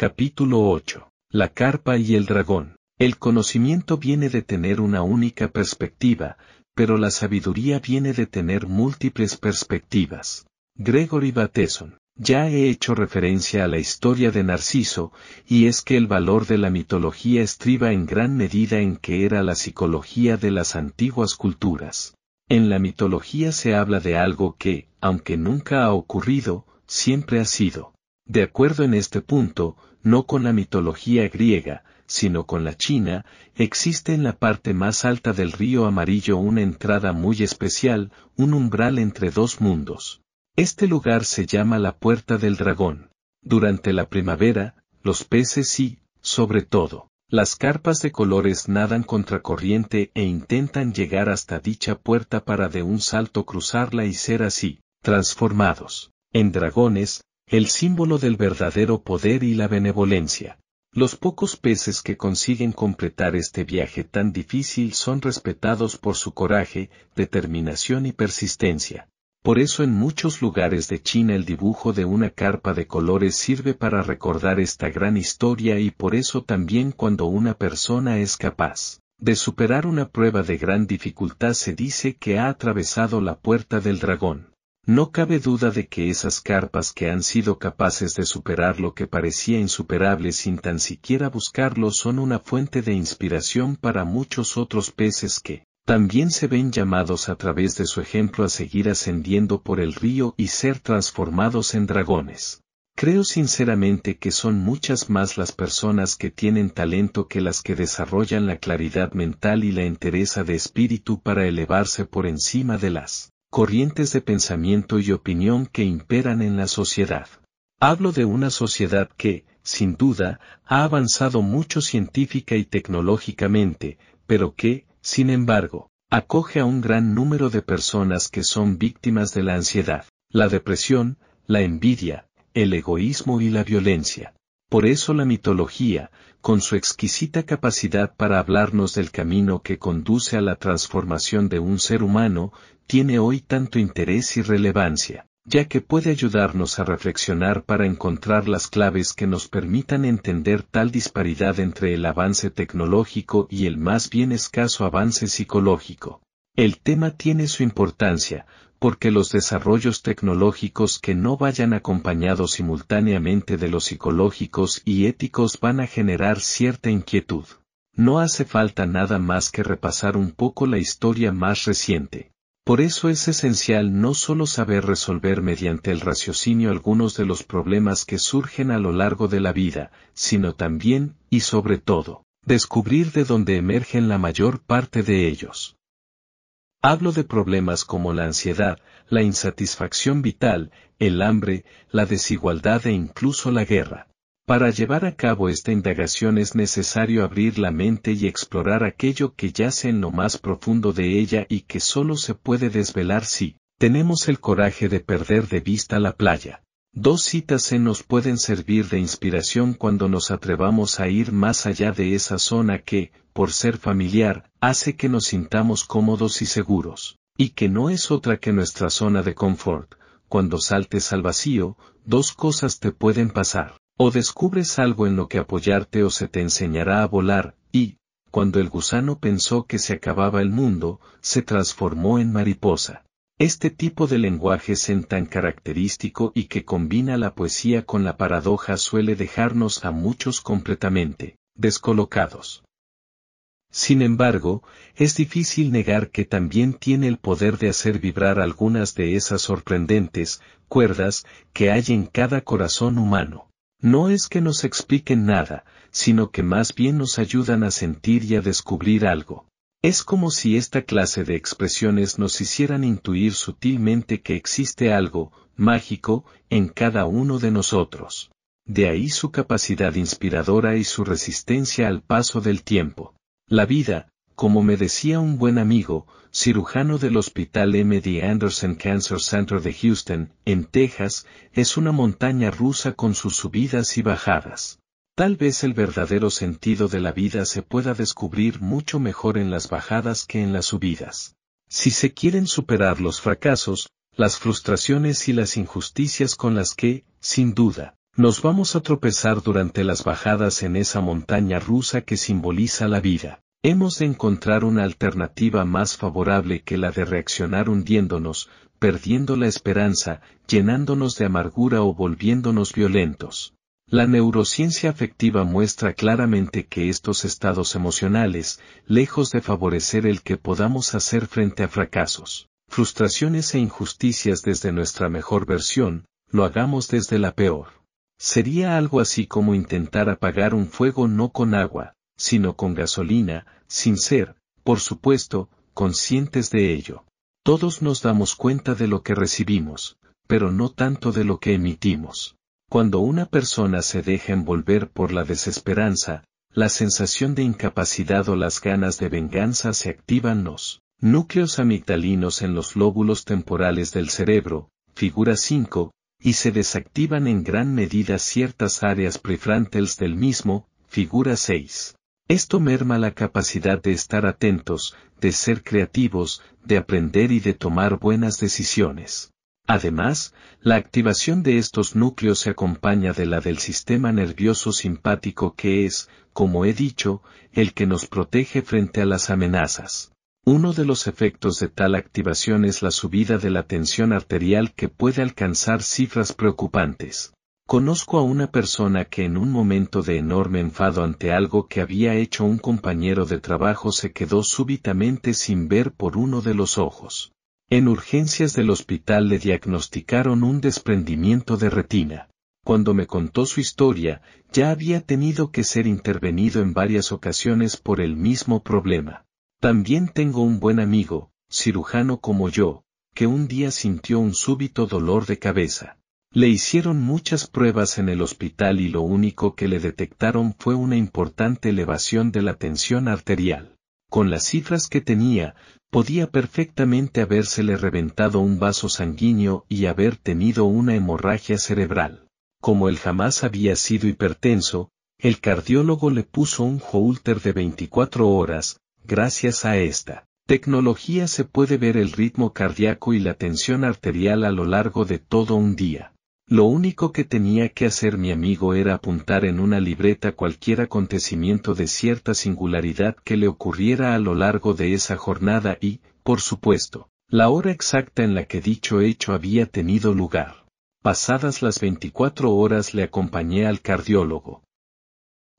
Capítulo 8. La carpa y el dragón. El conocimiento viene de tener una única perspectiva, pero la sabiduría viene de tener múltiples perspectivas. Gregory Bateson. Ya he hecho referencia a la historia de Narciso, y es que el valor de la mitología estriba en gran medida en que era la psicología de las antiguas culturas. En la mitología se habla de algo que, aunque nunca ha ocurrido, siempre ha sido. De acuerdo en este punto, no con la mitología griega, sino con la China, existe en la parte más alta del río amarillo una entrada muy especial, un umbral entre dos mundos. Este lugar se llama la Puerta del Dragón. Durante la primavera, los peces y, sobre todo, las carpas de colores nadan contracorriente e intentan llegar hasta dicha puerta para de un salto cruzarla y ser así, transformados, en dragones, el símbolo del verdadero poder y la benevolencia. Los pocos peces que consiguen completar este viaje tan difícil son respetados por su coraje, determinación y persistencia. Por eso en muchos lugares de China el dibujo de una carpa de colores sirve para recordar esta gran historia y por eso también cuando una persona es capaz de superar una prueba de gran dificultad se dice que ha atravesado la puerta del dragón. No cabe duda de que esas carpas que han sido capaces de superar lo que parecía insuperable sin tan siquiera buscarlo son una fuente de inspiración para muchos otros peces que, también se ven llamados a través de su ejemplo a seguir ascendiendo por el río y ser transformados en dragones. Creo sinceramente que son muchas más las personas que tienen talento que las que desarrollan la claridad mental y la entereza de espíritu para elevarse por encima de las corrientes de pensamiento y opinión que imperan en la sociedad. Hablo de una sociedad que, sin duda, ha avanzado mucho científica y tecnológicamente, pero que, sin embargo, acoge a un gran número de personas que son víctimas de la ansiedad, la depresión, la envidia, el egoísmo y la violencia. Por eso la mitología, con su exquisita capacidad para hablarnos del camino que conduce a la transformación de un ser humano, tiene hoy tanto interés y relevancia, ya que puede ayudarnos a reflexionar para encontrar las claves que nos permitan entender tal disparidad entre el avance tecnológico y el más bien escaso avance psicológico. El tema tiene su importancia, porque los desarrollos tecnológicos que no vayan acompañados simultáneamente de los psicológicos y éticos van a generar cierta inquietud. No hace falta nada más que repasar un poco la historia más reciente. Por eso es esencial no solo saber resolver mediante el raciocinio algunos de los problemas que surgen a lo largo de la vida, sino también, y sobre todo, descubrir de dónde emergen la mayor parte de ellos. Hablo de problemas como la ansiedad, la insatisfacción vital, el hambre, la desigualdad e incluso la guerra. Para llevar a cabo esta indagación es necesario abrir la mente y explorar aquello que yace en lo más profundo de ella y que solo se puede desvelar si tenemos el coraje de perder de vista la playa. Dos citas se nos pueden servir de inspiración cuando nos atrevamos a ir más allá de esa zona que, por ser familiar, hace que nos sintamos cómodos y seguros, y que no es otra que nuestra zona de confort. Cuando saltes al vacío, dos cosas te pueden pasar. O descubres algo en lo que apoyarte o se te enseñará a volar, y, cuando el gusano pensó que se acababa el mundo, se transformó en mariposa. Este tipo de lenguaje zen tan característico y que combina la poesía con la paradoja suele dejarnos a muchos completamente descolocados. Sin embargo, es difícil negar que también tiene el poder de hacer vibrar algunas de esas sorprendentes cuerdas que hay en cada corazón humano. No es que nos expliquen nada, sino que más bien nos ayudan a sentir y a descubrir algo. Es como si esta clase de expresiones nos hicieran intuir sutilmente que existe algo, mágico, en cada uno de nosotros. De ahí su capacidad inspiradora y su resistencia al paso del tiempo. La vida, como me decía un buen amigo, cirujano del Hospital MD Anderson Cancer Center de Houston, en Texas, es una montaña rusa con sus subidas y bajadas. Tal vez el verdadero sentido de la vida se pueda descubrir mucho mejor en las bajadas que en las subidas. Si se quieren superar los fracasos, las frustraciones y las injusticias con las que, sin duda, nos vamos a tropezar durante las bajadas en esa montaña rusa que simboliza la vida. Hemos de encontrar una alternativa más favorable que la de reaccionar hundiéndonos, perdiendo la esperanza, llenándonos de amargura o volviéndonos violentos. La neurociencia afectiva muestra claramente que estos estados emocionales, lejos de favorecer el que podamos hacer frente a fracasos, frustraciones e injusticias desde nuestra mejor versión, lo hagamos desde la peor. Sería algo así como intentar apagar un fuego no con agua, sino con gasolina, sin ser, por supuesto, conscientes de ello. Todos nos damos cuenta de lo que recibimos, pero no tanto de lo que emitimos. Cuando una persona se deja envolver por la desesperanza, la sensación de incapacidad o las ganas de venganza se activan los núcleos amigdalinos en los lóbulos temporales del cerebro, figura 5, y se desactivan en gran medida ciertas áreas prefrontales del mismo, figura 6. Esto merma la capacidad de estar atentos, de ser creativos, de aprender y de tomar buenas decisiones. Además, la activación de estos núcleos se acompaña de la del sistema nervioso simpático que es, como he dicho, el que nos protege frente a las amenazas. Uno de los efectos de tal activación es la subida de la tensión arterial que puede alcanzar cifras preocupantes. Conozco a una persona que en un momento de enorme enfado ante algo que había hecho un compañero de trabajo se quedó súbitamente sin ver por uno de los ojos. En urgencias del hospital le diagnosticaron un desprendimiento de retina. Cuando me contó su historia, ya había tenido que ser intervenido en varias ocasiones por el mismo problema. También tengo un buen amigo, cirujano como yo, que un día sintió un súbito dolor de cabeza. Le hicieron muchas pruebas en el hospital y lo único que le detectaron fue una importante elevación de la tensión arterial. Con las cifras que tenía, podía perfectamente habérsele reventado un vaso sanguíneo y haber tenido una hemorragia cerebral. Como él jamás había sido hipertenso, el cardiólogo le puso un Holter de 24 horas, gracias a esta tecnología se puede ver el ritmo cardíaco y la tensión arterial a lo largo de todo un día. Lo único que tenía que hacer mi amigo era apuntar en una libreta cualquier acontecimiento de cierta singularidad que le ocurriera a lo largo de esa jornada y, por supuesto, la hora exacta en la que dicho hecho había tenido lugar. Pasadas las 24 horas le acompañé al cardiólogo.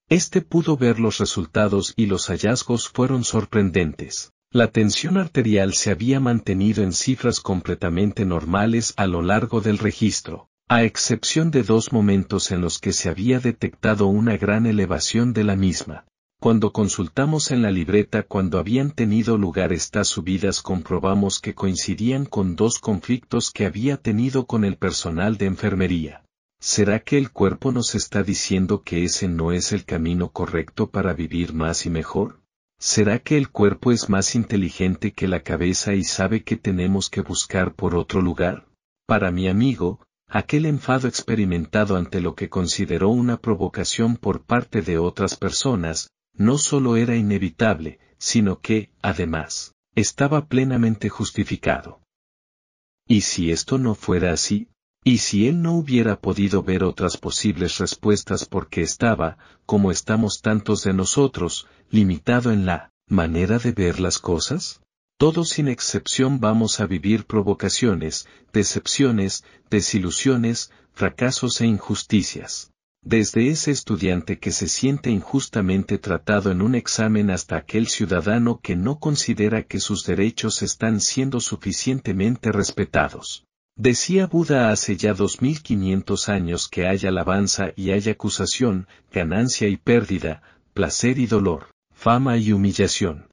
Este pudo ver los resultados y los hallazgos fueron sorprendentes. La tensión arterial se había mantenido en cifras completamente normales a lo largo del registro a excepción de dos momentos en los que se había detectado una gran elevación de la misma. Cuando consultamos en la libreta cuando habían tenido lugar estas subidas comprobamos que coincidían con dos conflictos que había tenido con el personal de enfermería. ¿Será que el cuerpo nos está diciendo que ese no es el camino correcto para vivir más y mejor? ¿Será que el cuerpo es más inteligente que la cabeza y sabe que tenemos que buscar por otro lugar? Para mi amigo, aquel enfado experimentado ante lo que consideró una provocación por parte de otras personas, no solo era inevitable, sino que, además, estaba plenamente justificado. ¿Y si esto no fuera así? ¿Y si él no hubiera podido ver otras posibles respuestas porque estaba, como estamos tantos de nosotros, limitado en la manera de ver las cosas? Todos sin excepción vamos a vivir provocaciones, decepciones, desilusiones, fracasos e injusticias. Desde ese estudiante que se siente injustamente tratado en un examen hasta aquel ciudadano que no considera que sus derechos están siendo suficientemente respetados. Decía Buda hace ya 2500 años que hay alabanza y hay acusación, ganancia y pérdida, placer y dolor, fama y humillación.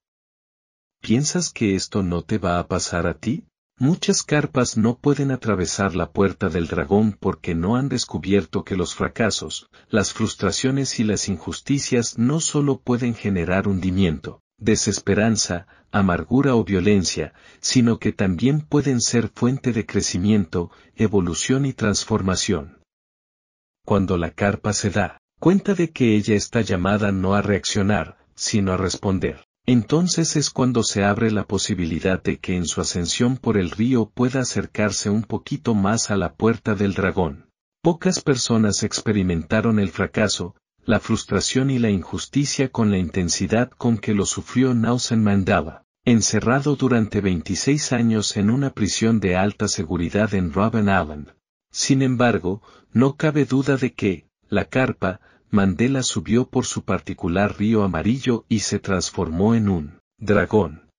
¿Piensas que esto no te va a pasar a ti? Muchas carpas no pueden atravesar la puerta del dragón porque no han descubierto que los fracasos, las frustraciones y las injusticias no solo pueden generar hundimiento, desesperanza, amargura o violencia, sino que también pueden ser fuente de crecimiento, evolución y transformación. Cuando la carpa se da cuenta de que ella está llamada no a reaccionar, sino a responder entonces es cuando se abre la posibilidad de que en su ascensión por el río pueda acercarse un poquito más a la puerta del dragón. Pocas personas experimentaron el fracaso, la frustración y la injusticia con la intensidad con que lo sufrió Nelson Mandela, encerrado durante 26 años en una prisión de alta seguridad en Robben Island. Sin embargo, no cabe duda de que, la carpa, Mandela subió por su particular río amarillo y se transformó en un dragón.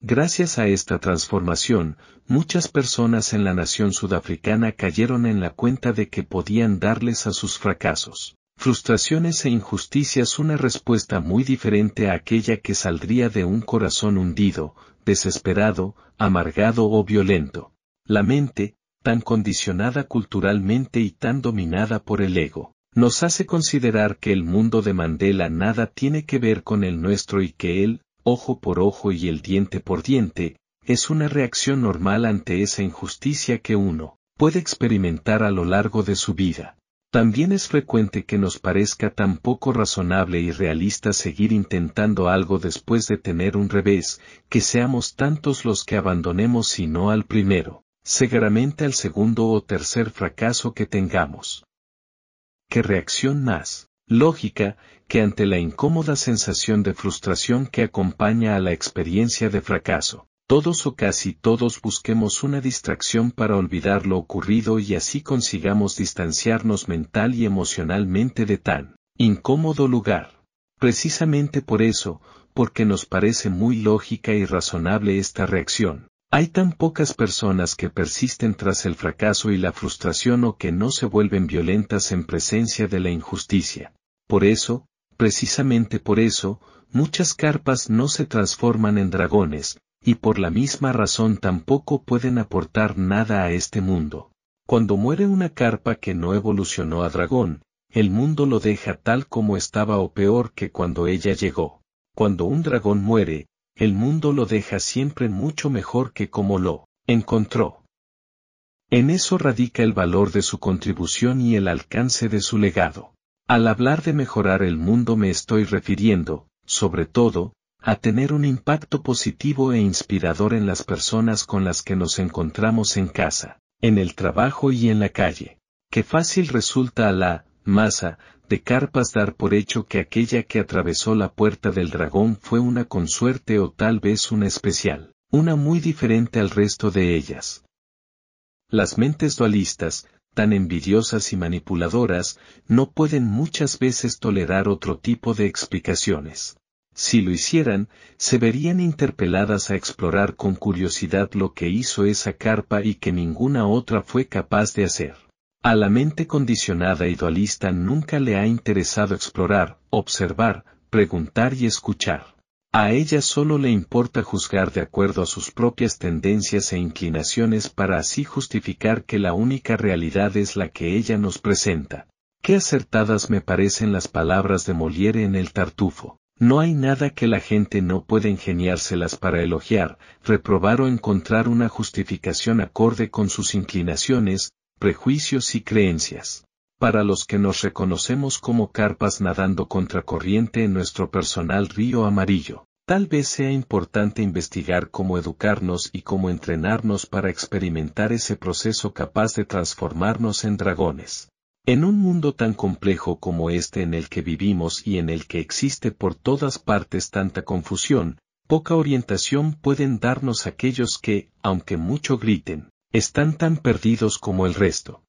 Gracias a esta transformación, muchas personas en la nación sudafricana cayeron en la cuenta de que podían darles a sus fracasos, frustraciones e injusticias una respuesta muy diferente a aquella que saldría de un corazón hundido, desesperado, amargado o violento. La mente, tan condicionada culturalmente y tan dominada por el ego, nos hace considerar que el mundo de Mandela nada tiene que ver con el nuestro y que él, ojo por ojo y el diente por diente, es una reacción normal ante esa injusticia que uno puede experimentar a lo largo de su vida. También es frecuente que nos parezca tan poco razonable y realista seguir intentando algo después de tener un revés, que seamos tantos los que abandonemos si no al primero, seguramente al segundo o tercer fracaso que tengamos qué reacción más lógica que ante la incómoda sensación de frustración que acompaña a la experiencia de fracaso. Todos o casi todos busquemos una distracción para olvidar lo ocurrido y así consigamos distanciarnos mental y emocionalmente de tan incómodo lugar. Precisamente por eso, porque nos parece muy lógica y razonable esta reacción, hay tan pocas personas que persisten tras el fracaso y la frustración o que no se vuelven violentas en presencia de la injusticia. Por eso, precisamente por eso, muchas carpas no se transforman en dragones, y por la misma razón tampoco pueden aportar nada a este mundo. Cuando muere una carpa que no evolucionó a dragón, el mundo lo deja tal como estaba o peor que cuando ella llegó. Cuando un dragón muere, el mundo lo deja siempre mucho mejor que como lo encontró. En eso radica el valor de su contribución y el alcance de su legado. Al hablar de mejorar el mundo me estoy refiriendo, sobre todo, a tener un impacto positivo e inspirador en las personas con las que nos encontramos en casa, en el trabajo y en la calle. Qué fácil resulta a la masa de carpas dar por hecho que aquella que atravesó la puerta del dragón fue una consuerte o tal vez una especial, una muy diferente al resto de ellas. Las mentes dualistas, tan envidiosas y manipuladoras, no pueden muchas veces tolerar otro tipo de explicaciones. Si lo hicieran, se verían interpeladas a explorar con curiosidad lo que hizo esa carpa y que ninguna otra fue capaz de hacer. A la mente condicionada y dualista nunca le ha interesado explorar, observar, preguntar y escuchar. A ella solo le importa juzgar de acuerdo a sus propias tendencias e inclinaciones para así justificar que la única realidad es la que ella nos presenta. Qué acertadas me parecen las palabras de Molière en el Tartufo. No hay nada que la gente no pueda ingeniárselas para elogiar, reprobar o encontrar una justificación acorde con sus inclinaciones, prejuicios y creencias. Para los que nos reconocemos como carpas nadando contracorriente en nuestro personal río amarillo, tal vez sea importante investigar cómo educarnos y cómo entrenarnos para experimentar ese proceso capaz de transformarnos en dragones. En un mundo tan complejo como este en el que vivimos y en el que existe por todas partes tanta confusión, poca orientación pueden darnos aquellos que, aunque mucho griten, están tan perdidos como el resto.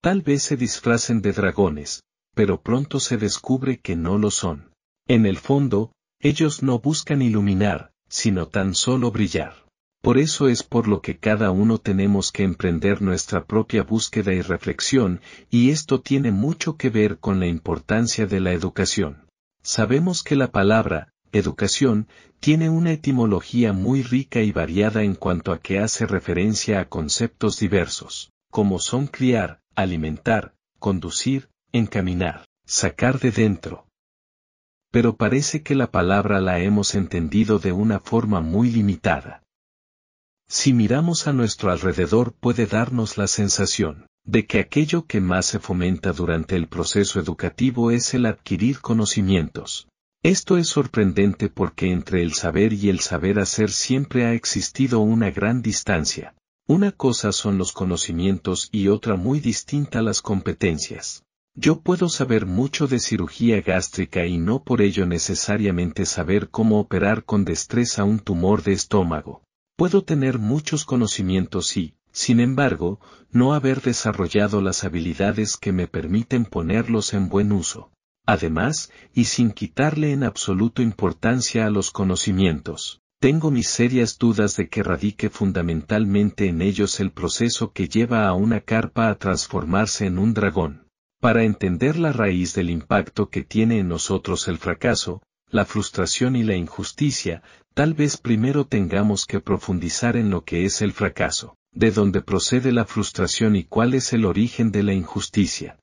Tal vez se disfracen de dragones, pero pronto se descubre que no lo son. En el fondo, ellos no buscan iluminar, sino tan solo brillar. Por eso es por lo que cada uno tenemos que emprender nuestra propia búsqueda y reflexión, y esto tiene mucho que ver con la importancia de la educación. Sabemos que la palabra, educación, tiene una etimología muy rica y variada en cuanto a que hace referencia a conceptos diversos, como son criar, alimentar, conducir, encaminar, sacar de dentro. Pero parece que la palabra la hemos entendido de una forma muy limitada. Si miramos a nuestro alrededor puede darnos la sensación de que aquello que más se fomenta durante el proceso educativo es el adquirir conocimientos. Esto es sorprendente porque entre el saber y el saber hacer siempre ha existido una gran distancia. Una cosa son los conocimientos y otra muy distinta las competencias. Yo puedo saber mucho de cirugía gástrica y no por ello necesariamente saber cómo operar con destreza un tumor de estómago. Puedo tener muchos conocimientos y, sin embargo, no haber desarrollado las habilidades que me permiten ponerlos en buen uso. Además, y sin quitarle en absoluto importancia a los conocimientos, tengo mis serias dudas de que radique fundamentalmente en ellos el proceso que lleva a una carpa a transformarse en un dragón. Para entender la raíz del impacto que tiene en nosotros el fracaso, la frustración y la injusticia, tal vez primero tengamos que profundizar en lo que es el fracaso, de dónde procede la frustración y cuál es el origen de la injusticia.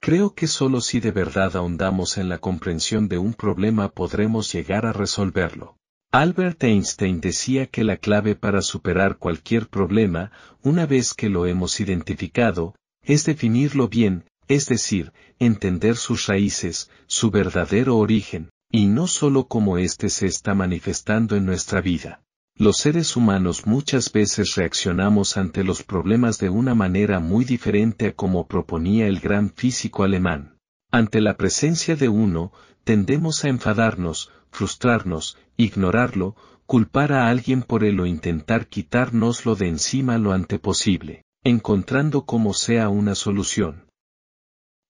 Creo que solo si de verdad ahondamos en la comprensión de un problema podremos llegar a resolverlo. Albert Einstein decía que la clave para superar cualquier problema, una vez que lo hemos identificado, es definirlo bien, es decir, entender sus raíces, su verdadero origen, y no sólo cómo éste se está manifestando en nuestra vida. Los seres humanos muchas veces reaccionamos ante los problemas de una manera muy diferente a como proponía el gran físico alemán. Ante la presencia de uno, tendemos a enfadarnos, frustrarnos, ignorarlo, culpar a alguien por él o intentar quitárnoslo de encima lo antes posible, encontrando como sea una solución.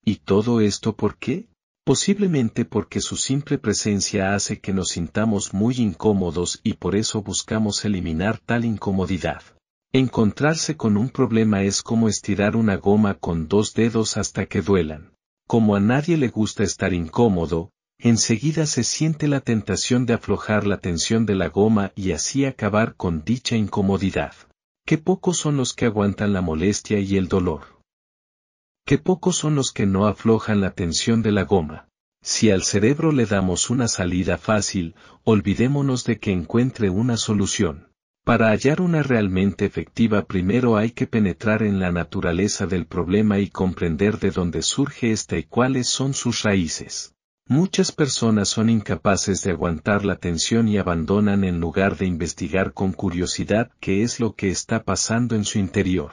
¿Y todo esto por qué? Posiblemente porque su simple presencia hace que nos sintamos muy incómodos y por eso buscamos eliminar tal incomodidad. Encontrarse con un problema es como estirar una goma con dos dedos hasta que duelan. Como a nadie le gusta estar incómodo, enseguida se siente la tentación de aflojar la tensión de la goma y así acabar con dicha incomodidad. Qué pocos son los que aguantan la molestia y el dolor que pocos son los que no aflojan la tensión de la goma. Si al cerebro le damos una salida fácil, olvidémonos de que encuentre una solución. Para hallar una realmente efectiva primero hay que penetrar en la naturaleza del problema y comprender de dónde surge esta y cuáles son sus raíces. Muchas personas son incapaces de aguantar la tensión y abandonan en lugar de investigar con curiosidad qué es lo que está pasando en su interior.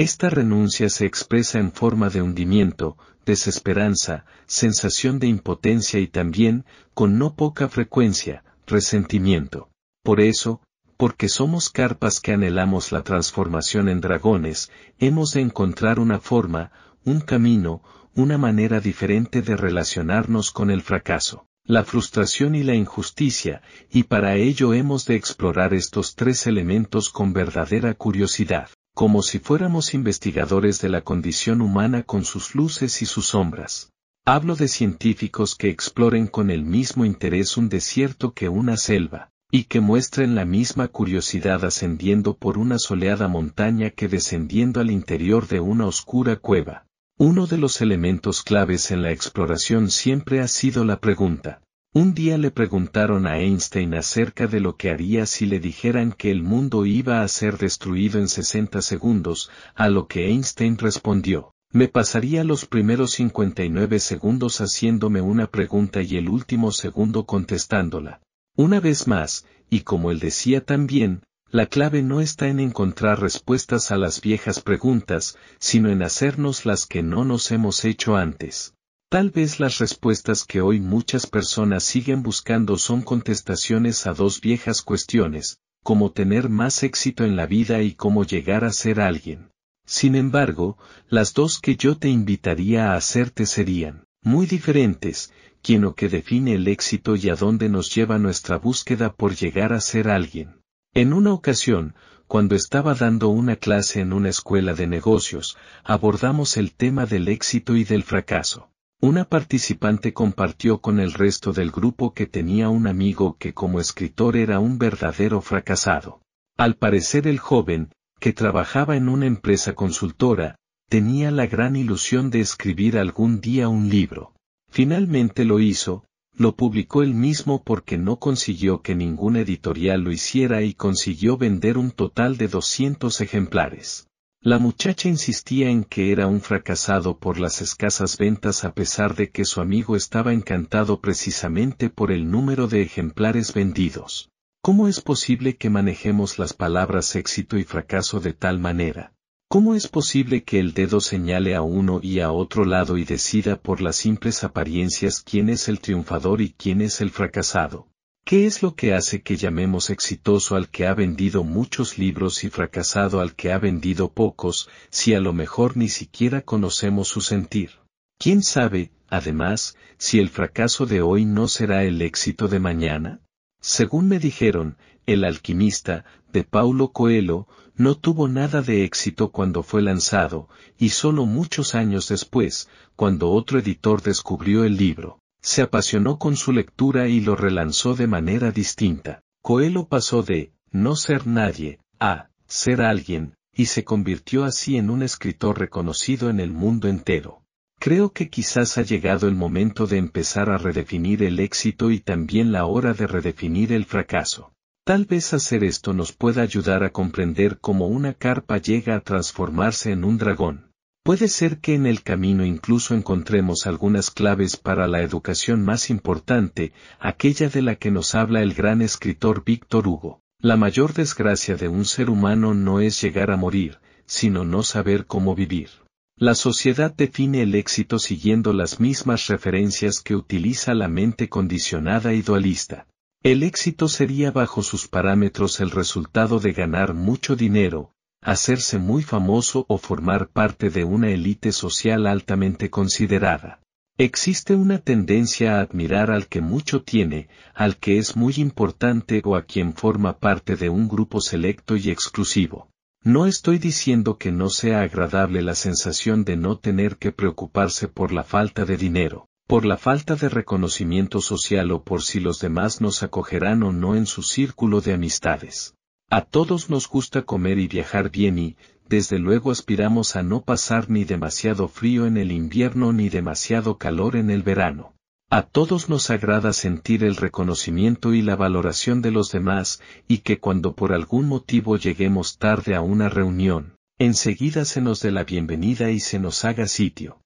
Esta renuncia se expresa en forma de hundimiento, desesperanza, sensación de impotencia y también, con no poca frecuencia, resentimiento. Por eso, porque somos carpas que anhelamos la transformación en dragones, hemos de encontrar una forma, un camino, una manera diferente de relacionarnos con el fracaso, la frustración y la injusticia, y para ello hemos de explorar estos tres elementos con verdadera curiosidad como si fuéramos investigadores de la condición humana con sus luces y sus sombras. Hablo de científicos que exploren con el mismo interés un desierto que una selva, y que muestren la misma curiosidad ascendiendo por una soleada montaña que descendiendo al interior de una oscura cueva. Uno de los elementos claves en la exploración siempre ha sido la pregunta, un día le preguntaron a Einstein acerca de lo que haría si le dijeran que el mundo iba a ser destruido en 60 segundos, a lo que Einstein respondió, me pasaría los primeros 59 segundos haciéndome una pregunta y el último segundo contestándola. Una vez más, y como él decía también, la clave no está en encontrar respuestas a las viejas preguntas, sino en hacernos las que no nos hemos hecho antes. Tal vez las respuestas que hoy muchas personas siguen buscando son contestaciones a dos viejas cuestiones, cómo tener más éxito en la vida y cómo llegar a ser alguien. Sin embargo, las dos que yo te invitaría a hacerte serían, muy diferentes, quién o qué define el éxito y a dónde nos lleva nuestra búsqueda por llegar a ser alguien. En una ocasión, cuando estaba dando una clase en una escuela de negocios, abordamos el tema del éxito y del fracaso. Una participante compartió con el resto del grupo que tenía un amigo que como escritor era un verdadero fracasado. Al parecer el joven, que trabajaba en una empresa consultora, tenía la gran ilusión de escribir algún día un libro. Finalmente lo hizo, lo publicó él mismo porque no consiguió que ningún editorial lo hiciera y consiguió vender un total de 200 ejemplares. La muchacha insistía en que era un fracasado por las escasas ventas a pesar de que su amigo estaba encantado precisamente por el número de ejemplares vendidos. ¿Cómo es posible que manejemos las palabras éxito y fracaso de tal manera? ¿Cómo es posible que el dedo señale a uno y a otro lado y decida por las simples apariencias quién es el triunfador y quién es el fracasado? ¿Qué es lo que hace que llamemos exitoso al que ha vendido muchos libros y fracasado al que ha vendido pocos, si a lo mejor ni siquiera conocemos su sentir? ¿Quién sabe, además, si el fracaso de hoy no será el éxito de mañana? Según me dijeron, el alquimista, de Paulo Coelho, no tuvo nada de éxito cuando fue lanzado, y solo muchos años después, cuando otro editor descubrió el libro, se apasionó con su lectura y lo relanzó de manera distinta. Coelho pasó de no ser nadie a ser alguien, y se convirtió así en un escritor reconocido en el mundo entero. Creo que quizás ha llegado el momento de empezar a redefinir el éxito y también la hora de redefinir el fracaso. Tal vez hacer esto nos pueda ayudar a comprender cómo una carpa llega a transformarse en un dragón. Puede ser que en el camino incluso encontremos algunas claves para la educación más importante, aquella de la que nos habla el gran escritor Víctor Hugo. La mayor desgracia de un ser humano no es llegar a morir, sino no saber cómo vivir. La sociedad define el éxito siguiendo las mismas referencias que utiliza la mente condicionada y dualista. El éxito sería bajo sus parámetros el resultado de ganar mucho dinero, hacerse muy famoso o formar parte de una élite social altamente considerada. Existe una tendencia a admirar al que mucho tiene, al que es muy importante o a quien forma parte de un grupo selecto y exclusivo. No estoy diciendo que no sea agradable la sensación de no tener que preocuparse por la falta de dinero, por la falta de reconocimiento social o por si los demás nos acogerán o no en su círculo de amistades. A todos nos gusta comer y viajar bien y, desde luego aspiramos a no pasar ni demasiado frío en el invierno ni demasiado calor en el verano. A todos nos agrada sentir el reconocimiento y la valoración de los demás, y que cuando por algún motivo lleguemos tarde a una reunión, enseguida se nos dé la bienvenida y se nos haga sitio.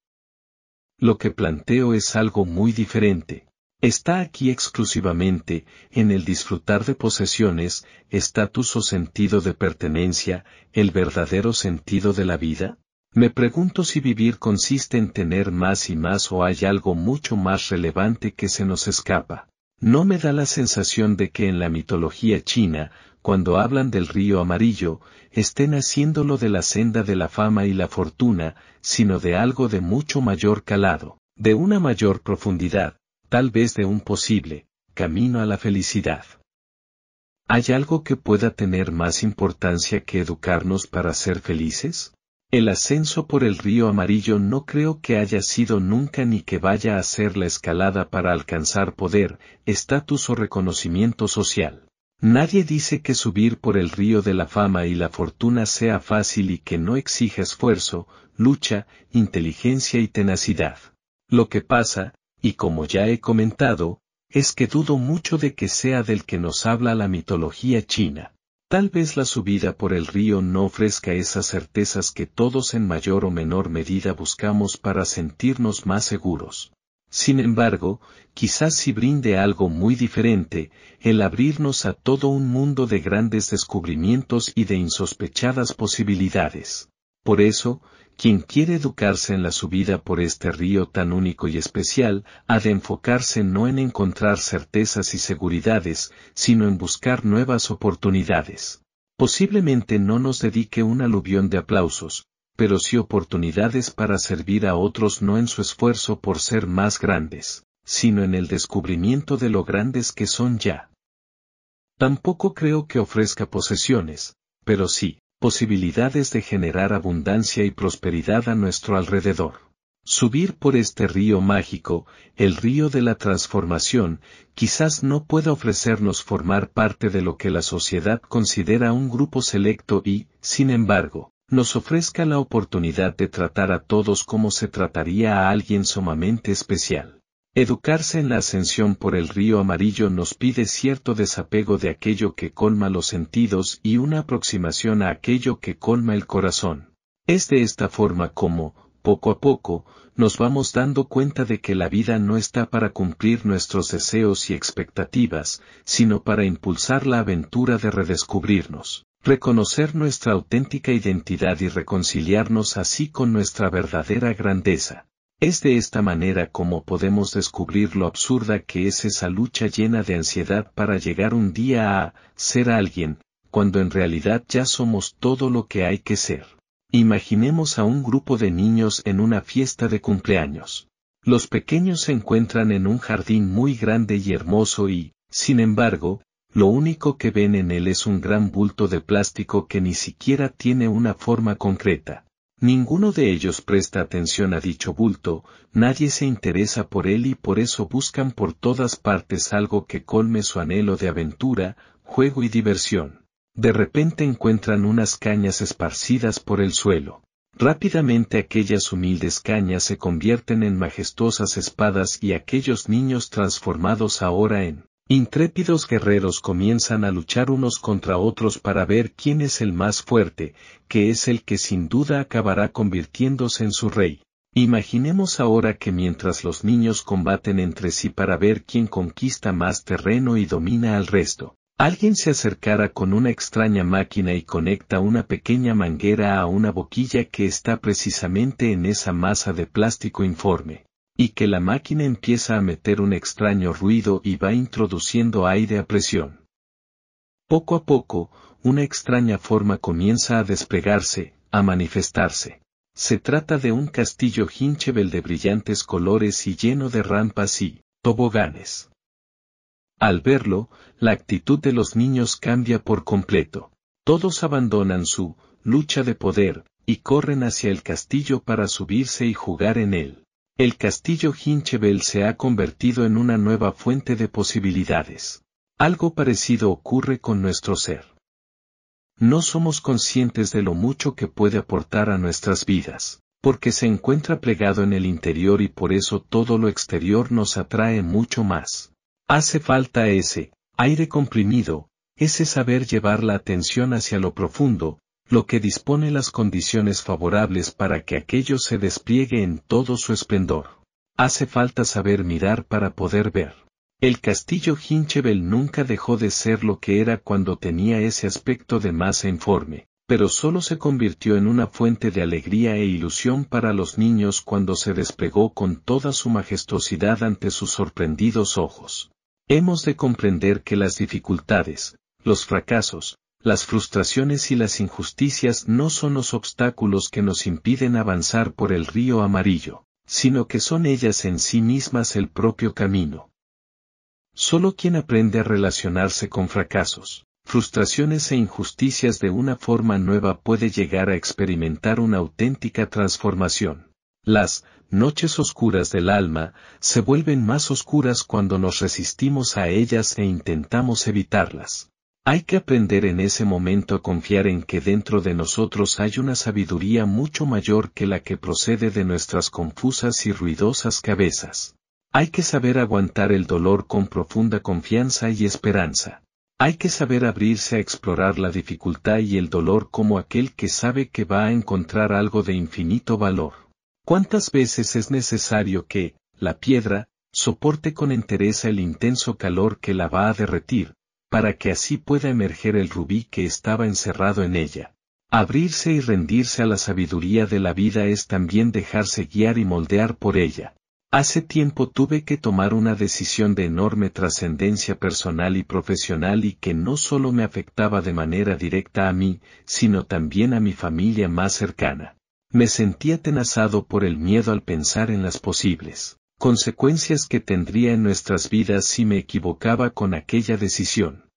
Lo que planteo es algo muy diferente. Está aquí exclusivamente, en el disfrutar de posesiones, estatus o sentido de pertenencia, el verdadero sentido de la vida? Me pregunto si vivir consiste en tener más y más o hay algo mucho más relevante que se nos escapa. No me da la sensación de que en la mitología china, cuando hablan del río amarillo, estén haciéndolo de la senda de la fama y la fortuna, sino de algo de mucho mayor calado, de una mayor profundidad, tal vez de un posible, camino a la felicidad. ¿Hay algo que pueda tener más importancia que educarnos para ser felices? El ascenso por el río amarillo no creo que haya sido nunca ni que vaya a ser la escalada para alcanzar poder, estatus o reconocimiento social. Nadie dice que subir por el río de la fama y la fortuna sea fácil y que no exija esfuerzo, lucha, inteligencia y tenacidad. Lo que pasa, y como ya he comentado, es que dudo mucho de que sea del que nos habla la mitología china. Tal vez la subida por el río no ofrezca esas certezas que todos en mayor o menor medida buscamos para sentirnos más seguros. Sin embargo, quizás si brinde algo muy diferente, el abrirnos a todo un mundo de grandes descubrimientos y de insospechadas posibilidades. Por eso, quien quiere educarse en la subida por este río tan único y especial, ha de enfocarse no en encontrar certezas y seguridades, sino en buscar nuevas oportunidades. Posiblemente no nos dedique un aluvión de aplausos, pero sí oportunidades para servir a otros no en su esfuerzo por ser más grandes, sino en el descubrimiento de lo grandes que son ya. Tampoco creo que ofrezca posesiones, pero sí, posibilidades de generar abundancia y prosperidad a nuestro alrededor. Subir por este río mágico, el río de la transformación, quizás no pueda ofrecernos formar parte de lo que la sociedad considera un grupo selecto y, sin embargo, nos ofrezca la oportunidad de tratar a todos como se trataría a alguien sumamente especial. Educarse en la ascensión por el río amarillo nos pide cierto desapego de aquello que colma los sentidos y una aproximación a aquello que colma el corazón. Es de esta forma como, poco a poco, nos vamos dando cuenta de que la vida no está para cumplir nuestros deseos y expectativas, sino para impulsar la aventura de redescubrirnos, reconocer nuestra auténtica identidad y reconciliarnos así con nuestra verdadera grandeza. Es de esta manera como podemos descubrir lo absurda que es esa lucha llena de ansiedad para llegar un día a ser alguien, cuando en realidad ya somos todo lo que hay que ser. Imaginemos a un grupo de niños en una fiesta de cumpleaños. Los pequeños se encuentran en un jardín muy grande y hermoso y, sin embargo, lo único que ven en él es un gran bulto de plástico que ni siquiera tiene una forma concreta. Ninguno de ellos presta atención a dicho bulto, nadie se interesa por él y por eso buscan por todas partes algo que colme su anhelo de aventura, juego y diversión. De repente encuentran unas cañas esparcidas por el suelo. Rápidamente aquellas humildes cañas se convierten en majestuosas espadas y aquellos niños transformados ahora en intrépidos guerreros comienzan a luchar unos contra otros para ver quién es el más fuerte, que es el que sin duda acabará convirtiéndose en su rey. Imaginemos ahora que mientras los niños combaten entre sí para ver quién conquista más terreno y domina al resto, Alguien se acercara con una extraña máquina y conecta una pequeña manguera a una boquilla que está precisamente en esa masa de plástico informe, y que la máquina empieza a meter un extraño ruido y va introduciendo aire a presión. Poco a poco, una extraña forma comienza a desplegarse, a manifestarse. Se trata de un castillo Hinchebel de brillantes colores y lleno de rampas y toboganes. Al verlo, la actitud de los niños cambia por completo. Todos abandonan su lucha de poder, y corren hacia el castillo para subirse y jugar en él. El castillo Hinchebel se ha convertido en una nueva fuente de posibilidades. Algo parecido ocurre con nuestro ser. No somos conscientes de lo mucho que puede aportar a nuestras vidas, porque se encuentra plegado en el interior y por eso todo lo exterior nos atrae mucho más. Hace falta ese aire comprimido, ese saber llevar la atención hacia lo profundo, lo que dispone las condiciones favorables para que aquello se despliegue en todo su esplendor. Hace falta saber mirar para poder ver. El castillo Hinchebel nunca dejó de ser lo que era cuando tenía ese aspecto de masa informe, pero solo se convirtió en una fuente de alegría e ilusión para los niños cuando se desplegó con toda su majestuosidad ante sus sorprendidos ojos. Hemos de comprender que las dificultades, los fracasos, las frustraciones y las injusticias no son los obstáculos que nos impiden avanzar por el río amarillo, sino que son ellas en sí mismas el propio camino. Solo quien aprende a relacionarse con fracasos, frustraciones e injusticias de una forma nueva puede llegar a experimentar una auténtica transformación. Las noches oscuras del alma se vuelven más oscuras cuando nos resistimos a ellas e intentamos evitarlas. Hay que aprender en ese momento a confiar en que dentro de nosotros hay una sabiduría mucho mayor que la que procede de nuestras confusas y ruidosas cabezas. Hay que saber aguantar el dolor con profunda confianza y esperanza. Hay que saber abrirse a explorar la dificultad y el dolor como aquel que sabe que va a encontrar algo de infinito valor. ¿Cuántas veces es necesario que, la piedra, soporte con entereza el intenso calor que la va a derretir, para que así pueda emerger el rubí que estaba encerrado en ella? Abrirse y rendirse a la sabiduría de la vida es también dejarse guiar y moldear por ella. Hace tiempo tuve que tomar una decisión de enorme trascendencia personal y profesional y que no solo me afectaba de manera directa a mí, sino también a mi familia más cercana. Me sentía tenazado por el miedo al pensar en las posibles consecuencias que tendría en nuestras vidas si me equivocaba con aquella decisión.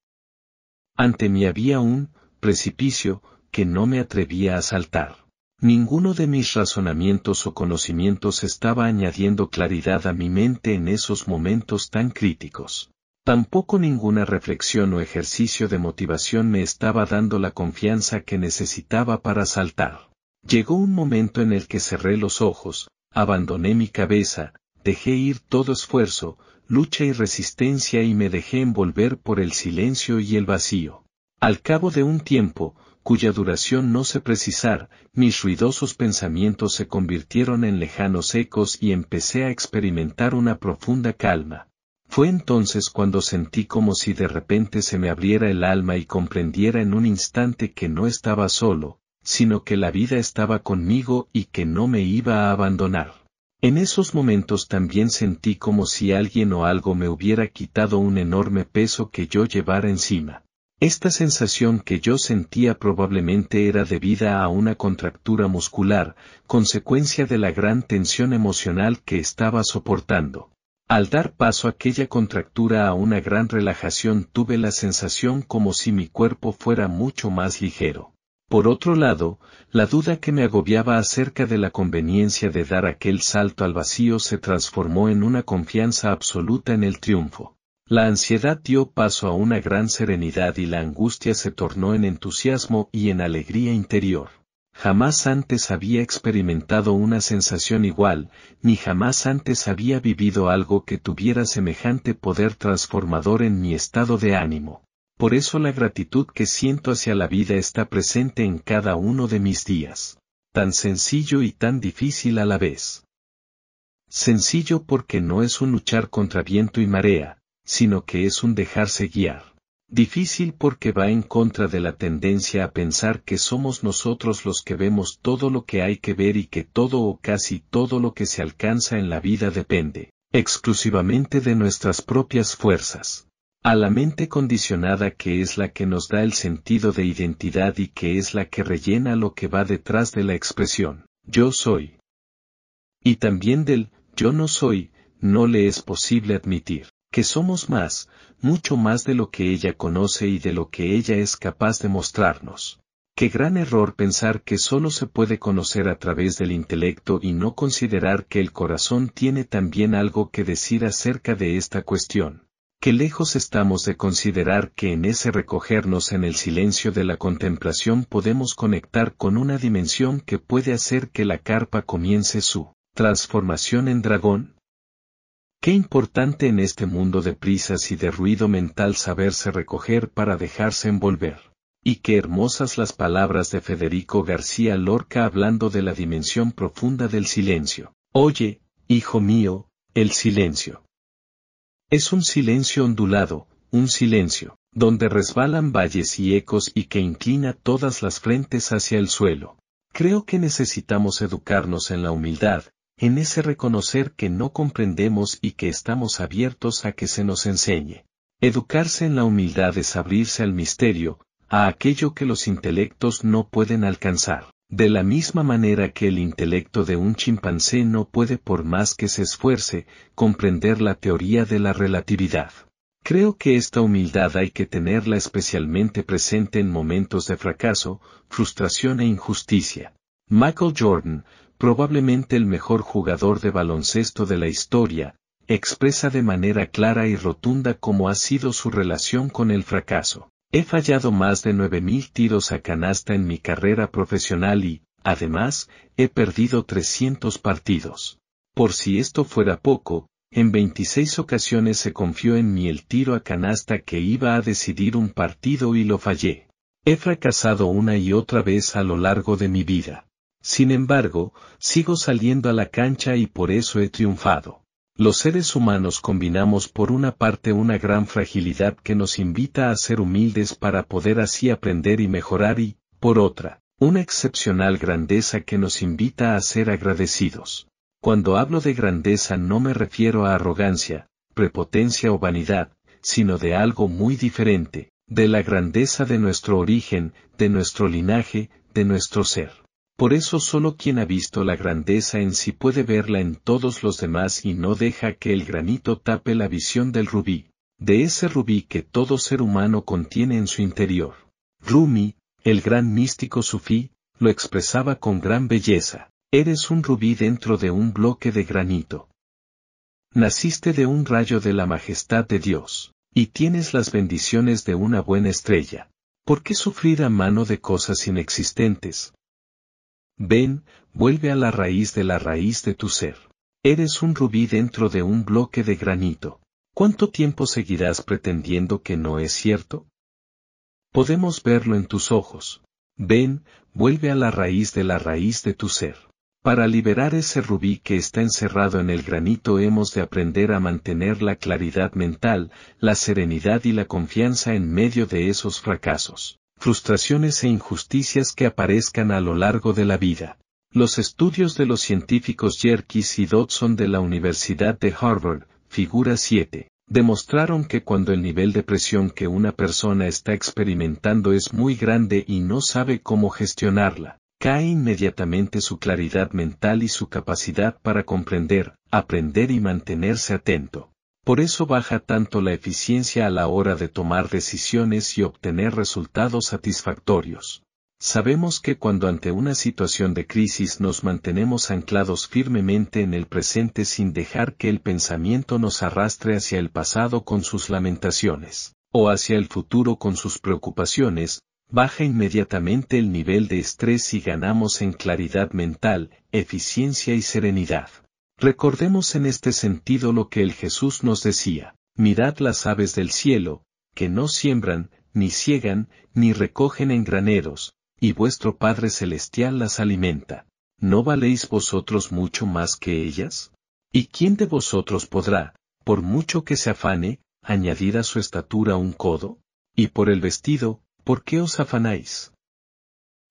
Ante mí había un precipicio que no me atrevía a saltar. Ninguno de mis razonamientos o conocimientos estaba añadiendo claridad a mi mente en esos momentos tan críticos. Tampoco ninguna reflexión o ejercicio de motivación me estaba dando la confianza que necesitaba para saltar. Llegó un momento en el que cerré los ojos, abandoné mi cabeza, dejé ir todo esfuerzo, lucha y resistencia y me dejé envolver por el silencio y el vacío. Al cabo de un tiempo, cuya duración no sé precisar, mis ruidosos pensamientos se convirtieron en lejanos ecos y empecé a experimentar una profunda calma. Fue entonces cuando sentí como si de repente se me abriera el alma y comprendiera en un instante que no estaba solo, sino que la vida estaba conmigo y que no me iba a abandonar. En esos momentos también sentí como si alguien o algo me hubiera quitado un enorme peso que yo llevara encima. Esta sensación que yo sentía probablemente era debida a una contractura muscular, consecuencia de la gran tensión emocional que estaba soportando. Al dar paso a aquella contractura a una gran relajación tuve la sensación como si mi cuerpo fuera mucho más ligero. Por otro lado, la duda que me agobiaba acerca de la conveniencia de dar aquel salto al vacío se transformó en una confianza absoluta en el triunfo. La ansiedad dio paso a una gran serenidad y la angustia se tornó en entusiasmo y en alegría interior. Jamás antes había experimentado una sensación igual, ni jamás antes había vivido algo que tuviera semejante poder transformador en mi estado de ánimo. Por eso la gratitud que siento hacia la vida está presente en cada uno de mis días. Tan sencillo y tan difícil a la vez. Sencillo porque no es un luchar contra viento y marea, sino que es un dejarse guiar. Difícil porque va en contra de la tendencia a pensar que somos nosotros los que vemos todo lo que hay que ver y que todo o casi todo lo que se alcanza en la vida depende, exclusivamente de nuestras propias fuerzas. A la mente condicionada que es la que nos da el sentido de identidad y que es la que rellena lo que va detrás de la expresión, yo soy. Y también del, yo no soy, no le es posible admitir que somos más, mucho más de lo que ella conoce y de lo que ella es capaz de mostrarnos. Qué gran error pensar que solo se puede conocer a través del intelecto y no considerar que el corazón tiene también algo que decir acerca de esta cuestión. Qué lejos estamos de considerar que en ese recogernos en el silencio de la contemplación podemos conectar con una dimensión que puede hacer que la carpa comience su transformación en dragón, Qué importante en este mundo de prisas y de ruido mental saberse recoger para dejarse envolver. Y qué hermosas las palabras de Federico García Lorca hablando de la dimensión profunda del silencio. Oye, hijo mío, el silencio. Es un silencio ondulado, un silencio, donde resbalan valles y ecos y que inclina todas las frentes hacia el suelo. Creo que necesitamos educarnos en la humildad, en ese reconocer que no comprendemos y que estamos abiertos a que se nos enseñe. Educarse en la humildad es abrirse al misterio, a aquello que los intelectos no pueden alcanzar, de la misma manera que el intelecto de un chimpancé no puede por más que se esfuerce, comprender la teoría de la relatividad. Creo que esta humildad hay que tenerla especialmente presente en momentos de fracaso, frustración e injusticia. Michael Jordan, probablemente el mejor jugador de baloncesto de la historia, expresa de manera clara y rotunda cómo ha sido su relación con el fracaso. He fallado más de 9.000 tiros a canasta en mi carrera profesional y, además, he perdido 300 partidos. Por si esto fuera poco, en 26 ocasiones se confió en mí el tiro a canasta que iba a decidir un partido y lo fallé. He fracasado una y otra vez a lo largo de mi vida. Sin embargo, sigo saliendo a la cancha y por eso he triunfado. Los seres humanos combinamos por una parte una gran fragilidad que nos invita a ser humildes para poder así aprender y mejorar y, por otra, una excepcional grandeza que nos invita a ser agradecidos. Cuando hablo de grandeza no me refiero a arrogancia, prepotencia o vanidad, sino de algo muy diferente, de la grandeza de nuestro origen, de nuestro linaje, de nuestro ser. Por eso solo quien ha visto la grandeza en sí puede verla en todos los demás y no deja que el granito tape la visión del rubí, de ese rubí que todo ser humano contiene en su interior. Rumi, el gran místico sufí, lo expresaba con gran belleza. Eres un rubí dentro de un bloque de granito. Naciste de un rayo de la majestad de Dios, y tienes las bendiciones de una buena estrella. ¿Por qué sufrir a mano de cosas inexistentes? Ven, vuelve a la raíz de la raíz de tu ser. Eres un rubí dentro de un bloque de granito. ¿Cuánto tiempo seguirás pretendiendo que no es cierto? Podemos verlo en tus ojos. Ven, vuelve a la raíz de la raíz de tu ser. Para liberar ese rubí que está encerrado en el granito hemos de aprender a mantener la claridad mental, la serenidad y la confianza en medio de esos fracasos, frustraciones e injusticias que aparezcan a lo largo de la vida. Los estudios de los científicos Yerkes y Dodson de la Universidad de Harvard, figura 7, demostraron que cuando el nivel de presión que una persona está experimentando es muy grande y no sabe cómo gestionarla, cae inmediatamente su claridad mental y su capacidad para comprender, aprender y mantenerse atento. Por eso baja tanto la eficiencia a la hora de tomar decisiones y obtener resultados satisfactorios. Sabemos que cuando ante una situación de crisis nos mantenemos anclados firmemente en el presente sin dejar que el pensamiento nos arrastre hacia el pasado con sus lamentaciones, o hacia el futuro con sus preocupaciones, baja inmediatamente el nivel de estrés y ganamos en claridad mental, eficiencia y serenidad. Recordemos en este sentido lo que el Jesús nos decía, mirad las aves del cielo, que no siembran, ni ciegan, ni recogen en graneros, y vuestro Padre Celestial las alimenta. ¿No valéis vosotros mucho más que ellas? ¿Y quién de vosotros podrá, por mucho que se afane, añadir a su estatura un codo? Y por el vestido, ¿por qué os afanáis?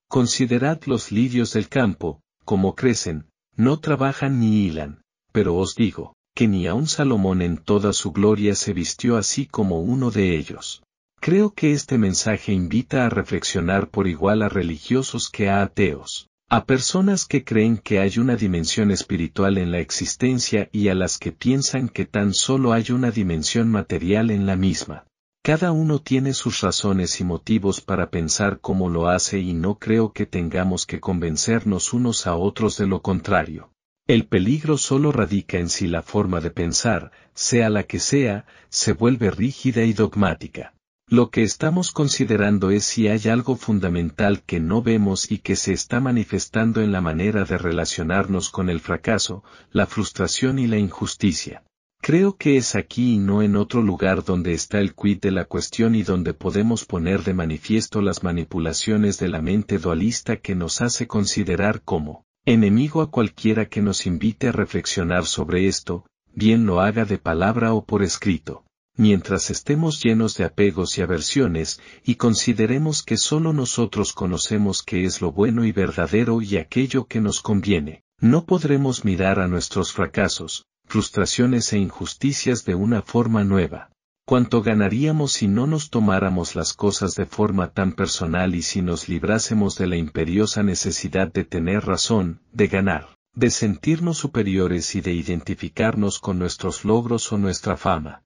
Considerad los lirios del campo, como crecen, no trabajan ni hilan, pero os digo, que ni aun Salomón en toda su gloria se vistió así como uno de ellos. Creo que este mensaje invita a reflexionar por igual a religiosos que a ateos, a personas que creen que hay una dimensión espiritual en la existencia y a las que piensan que tan solo hay una dimensión material en la misma. Cada uno tiene sus razones y motivos para pensar como lo hace y no creo que tengamos que convencernos unos a otros de lo contrario. El peligro solo radica en si la forma de pensar, sea la que sea, se vuelve rígida y dogmática. Lo que estamos considerando es si hay algo fundamental que no vemos y que se está manifestando en la manera de relacionarnos con el fracaso, la frustración y la injusticia. Creo que es aquí y no en otro lugar donde está el quid de la cuestión y donde podemos poner de manifiesto las manipulaciones de la mente dualista que nos hace considerar como enemigo a cualquiera que nos invite a reflexionar sobre esto, bien lo haga de palabra o por escrito. Mientras estemos llenos de apegos y aversiones, y consideremos que solo nosotros conocemos qué es lo bueno y verdadero y aquello que nos conviene, no podremos mirar a nuestros fracasos, frustraciones e injusticias de una forma nueva. ¿Cuánto ganaríamos si no nos tomáramos las cosas de forma tan personal y si nos librásemos de la imperiosa necesidad de tener razón, de ganar, de sentirnos superiores y de identificarnos con nuestros logros o nuestra fama?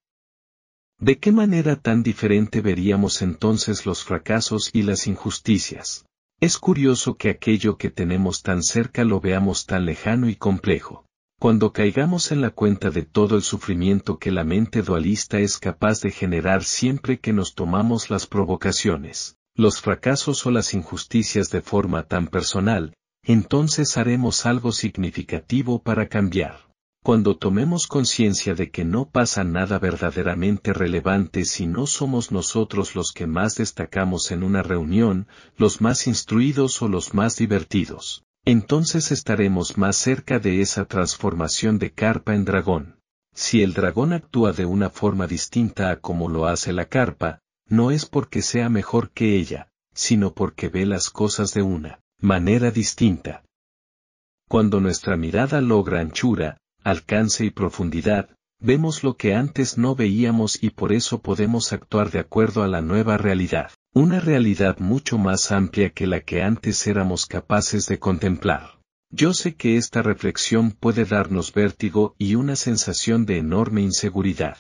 ¿De qué manera tan diferente veríamos entonces los fracasos y las injusticias? Es curioso que aquello que tenemos tan cerca lo veamos tan lejano y complejo. Cuando caigamos en la cuenta de todo el sufrimiento que la mente dualista es capaz de generar siempre que nos tomamos las provocaciones, los fracasos o las injusticias de forma tan personal, entonces haremos algo significativo para cambiar. Cuando tomemos conciencia de que no pasa nada verdaderamente relevante si no somos nosotros los que más destacamos en una reunión, los más instruidos o los más divertidos, entonces estaremos más cerca de esa transformación de carpa en dragón. Si el dragón actúa de una forma distinta a como lo hace la carpa, no es porque sea mejor que ella, sino porque ve las cosas de una manera distinta. Cuando nuestra mirada logra anchura, alcance y profundidad, vemos lo que antes no veíamos y por eso podemos actuar de acuerdo a la nueva realidad una realidad mucho más amplia que la que antes éramos capaces de contemplar. Yo sé que esta reflexión puede darnos vértigo y una sensación de enorme inseguridad.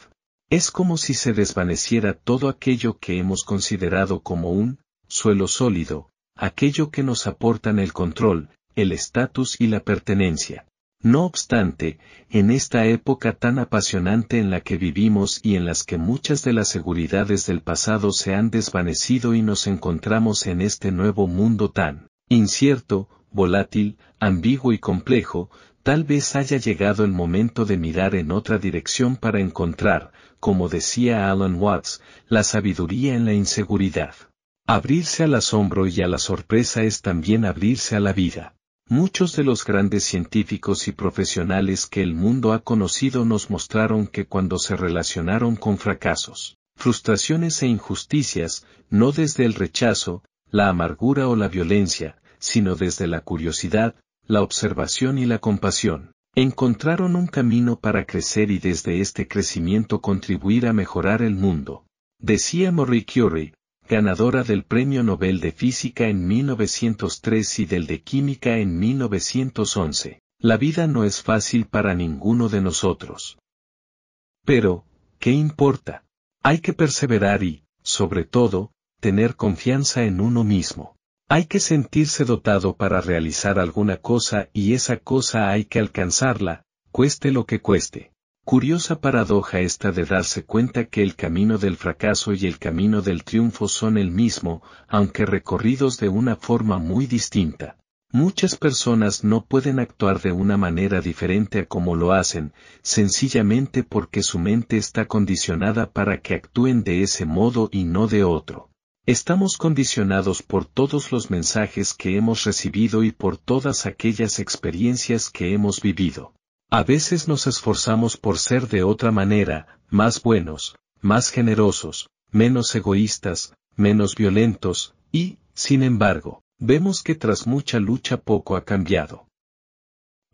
Es como si se desvaneciera todo aquello que hemos considerado como un suelo sólido, aquello que nos aportan el control, el estatus y la pertenencia. No obstante, en esta época tan apasionante en la que vivimos y en las que muchas de las seguridades del pasado se han desvanecido y nos encontramos en este nuevo mundo tan incierto, volátil, ambiguo y complejo, tal vez haya llegado el momento de mirar en otra dirección para encontrar, como decía Alan Watts, la sabiduría en la inseguridad. Abrirse al asombro y a la sorpresa es también abrirse a la vida. Muchos de los grandes científicos y profesionales que el mundo ha conocido nos mostraron que cuando se relacionaron con fracasos, frustraciones e injusticias, no desde el rechazo, la amargura o la violencia, sino desde la curiosidad, la observación y la compasión. Encontraron un camino para crecer y desde este crecimiento contribuir a mejorar el mundo. Decía Marie Curie, ganadora del Premio Nobel de Física en 1903 y del de Química en 1911. La vida no es fácil para ninguno de nosotros. Pero, ¿qué importa? Hay que perseverar y, sobre todo, tener confianza en uno mismo. Hay que sentirse dotado para realizar alguna cosa y esa cosa hay que alcanzarla, cueste lo que cueste. Curiosa paradoja esta de darse cuenta que el camino del fracaso y el camino del triunfo son el mismo, aunque recorridos de una forma muy distinta. Muchas personas no pueden actuar de una manera diferente a como lo hacen, sencillamente porque su mente está condicionada para que actúen de ese modo y no de otro. Estamos condicionados por todos los mensajes que hemos recibido y por todas aquellas experiencias que hemos vivido. A veces nos esforzamos por ser de otra manera, más buenos, más generosos, menos egoístas, menos violentos, y, sin embargo, vemos que tras mucha lucha poco ha cambiado.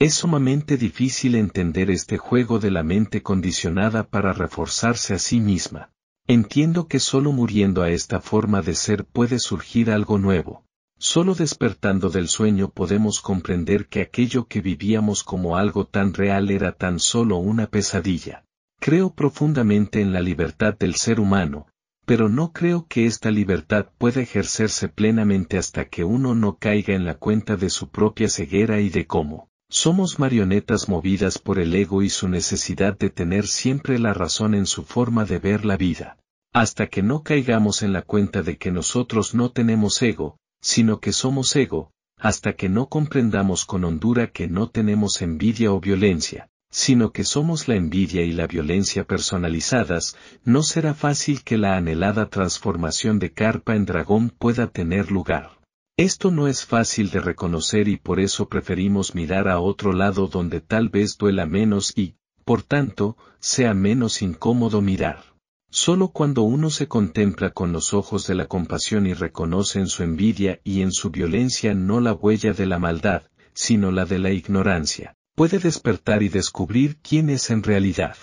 Es sumamente difícil entender este juego de la mente condicionada para reforzarse a sí misma. Entiendo que solo muriendo a esta forma de ser puede surgir algo nuevo. Solo despertando del sueño podemos comprender que aquello que vivíamos como algo tan real era tan solo una pesadilla. Creo profundamente en la libertad del ser humano, pero no creo que esta libertad pueda ejercerse plenamente hasta que uno no caiga en la cuenta de su propia ceguera y de cómo. Somos marionetas movidas por el ego y su necesidad de tener siempre la razón en su forma de ver la vida. Hasta que no caigamos en la cuenta de que nosotros no tenemos ego, sino que somos ego, hasta que no comprendamos con hondura que no tenemos envidia o violencia, sino que somos la envidia y la violencia personalizadas, no será fácil que la anhelada transformación de carpa en dragón pueda tener lugar. Esto no es fácil de reconocer y por eso preferimos mirar a otro lado donde tal vez duela menos y, por tanto, sea menos incómodo mirar. Solo cuando uno se contempla con los ojos de la compasión y reconoce en su envidia y en su violencia no la huella de la maldad, sino la de la ignorancia, puede despertar y descubrir quién es en realidad.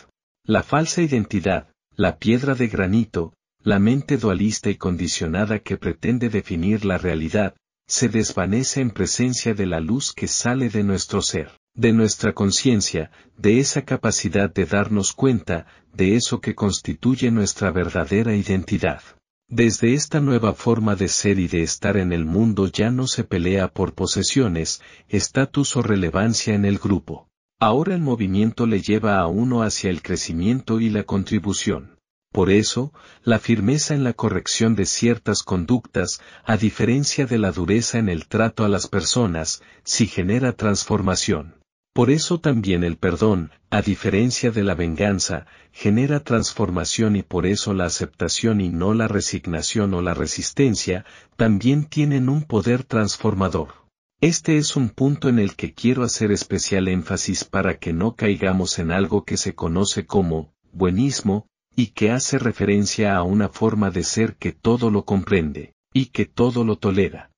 La falsa identidad, la piedra de granito, la mente dualista y condicionada que pretende definir la realidad, se desvanece en presencia de la luz que sale de nuestro ser, de nuestra conciencia, de esa capacidad de darnos cuenta, de eso que constituye nuestra verdadera identidad. Desde esta nueva forma de ser y de estar en el mundo ya no se pelea por posesiones, estatus o relevancia en el grupo. Ahora el movimiento le lleva a uno hacia el crecimiento y la contribución. Por eso, la firmeza en la corrección de ciertas conductas, a diferencia de la dureza en el trato a las personas, sí genera transformación. Por eso también el perdón, a diferencia de la venganza, genera transformación y por eso la aceptación y no la resignación o la resistencia, también tienen un poder transformador. Este es un punto en el que quiero hacer especial énfasis para que no caigamos en algo que se conoce como buenismo, y que hace referencia a una forma de ser que todo lo comprende, y que todo lo tolera.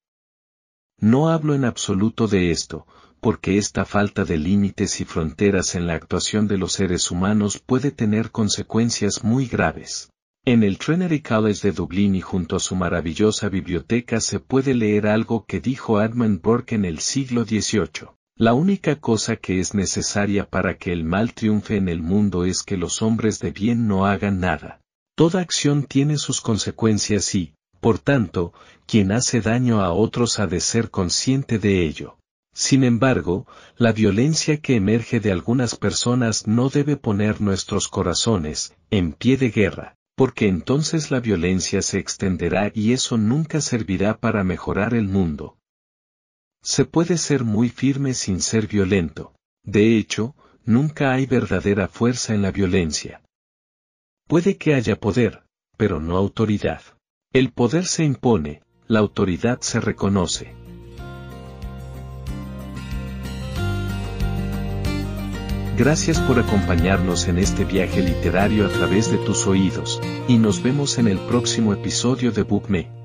No hablo en absoluto de esto, porque esta falta de límites y fronteras en la actuación de los seres humanos puede tener consecuencias muy graves. En el Trinity College de Dublín y junto a su maravillosa biblioteca se puede leer algo que dijo Edmund Burke en el siglo XVIII. La única cosa que es necesaria para que el mal triunfe en el mundo es que los hombres de bien no hagan nada. Toda acción tiene sus consecuencias y, Por tanto, quien hace daño a otros ha de ser consciente de ello. Sin embargo, la violencia que emerge de algunas personas no debe poner nuestros corazones en pie de guerra, porque entonces la violencia se extenderá y eso nunca servirá para mejorar el mundo. Se puede ser muy firme sin ser violento. De hecho, nunca hay verdadera fuerza en la violencia. Puede que haya poder, pero no autoridad. El poder se impone, la autoridad se reconoce. Gracias por acompañarnos en este viaje literario a través de tus oídos, y nos vemos en el próximo episodio de BookMe.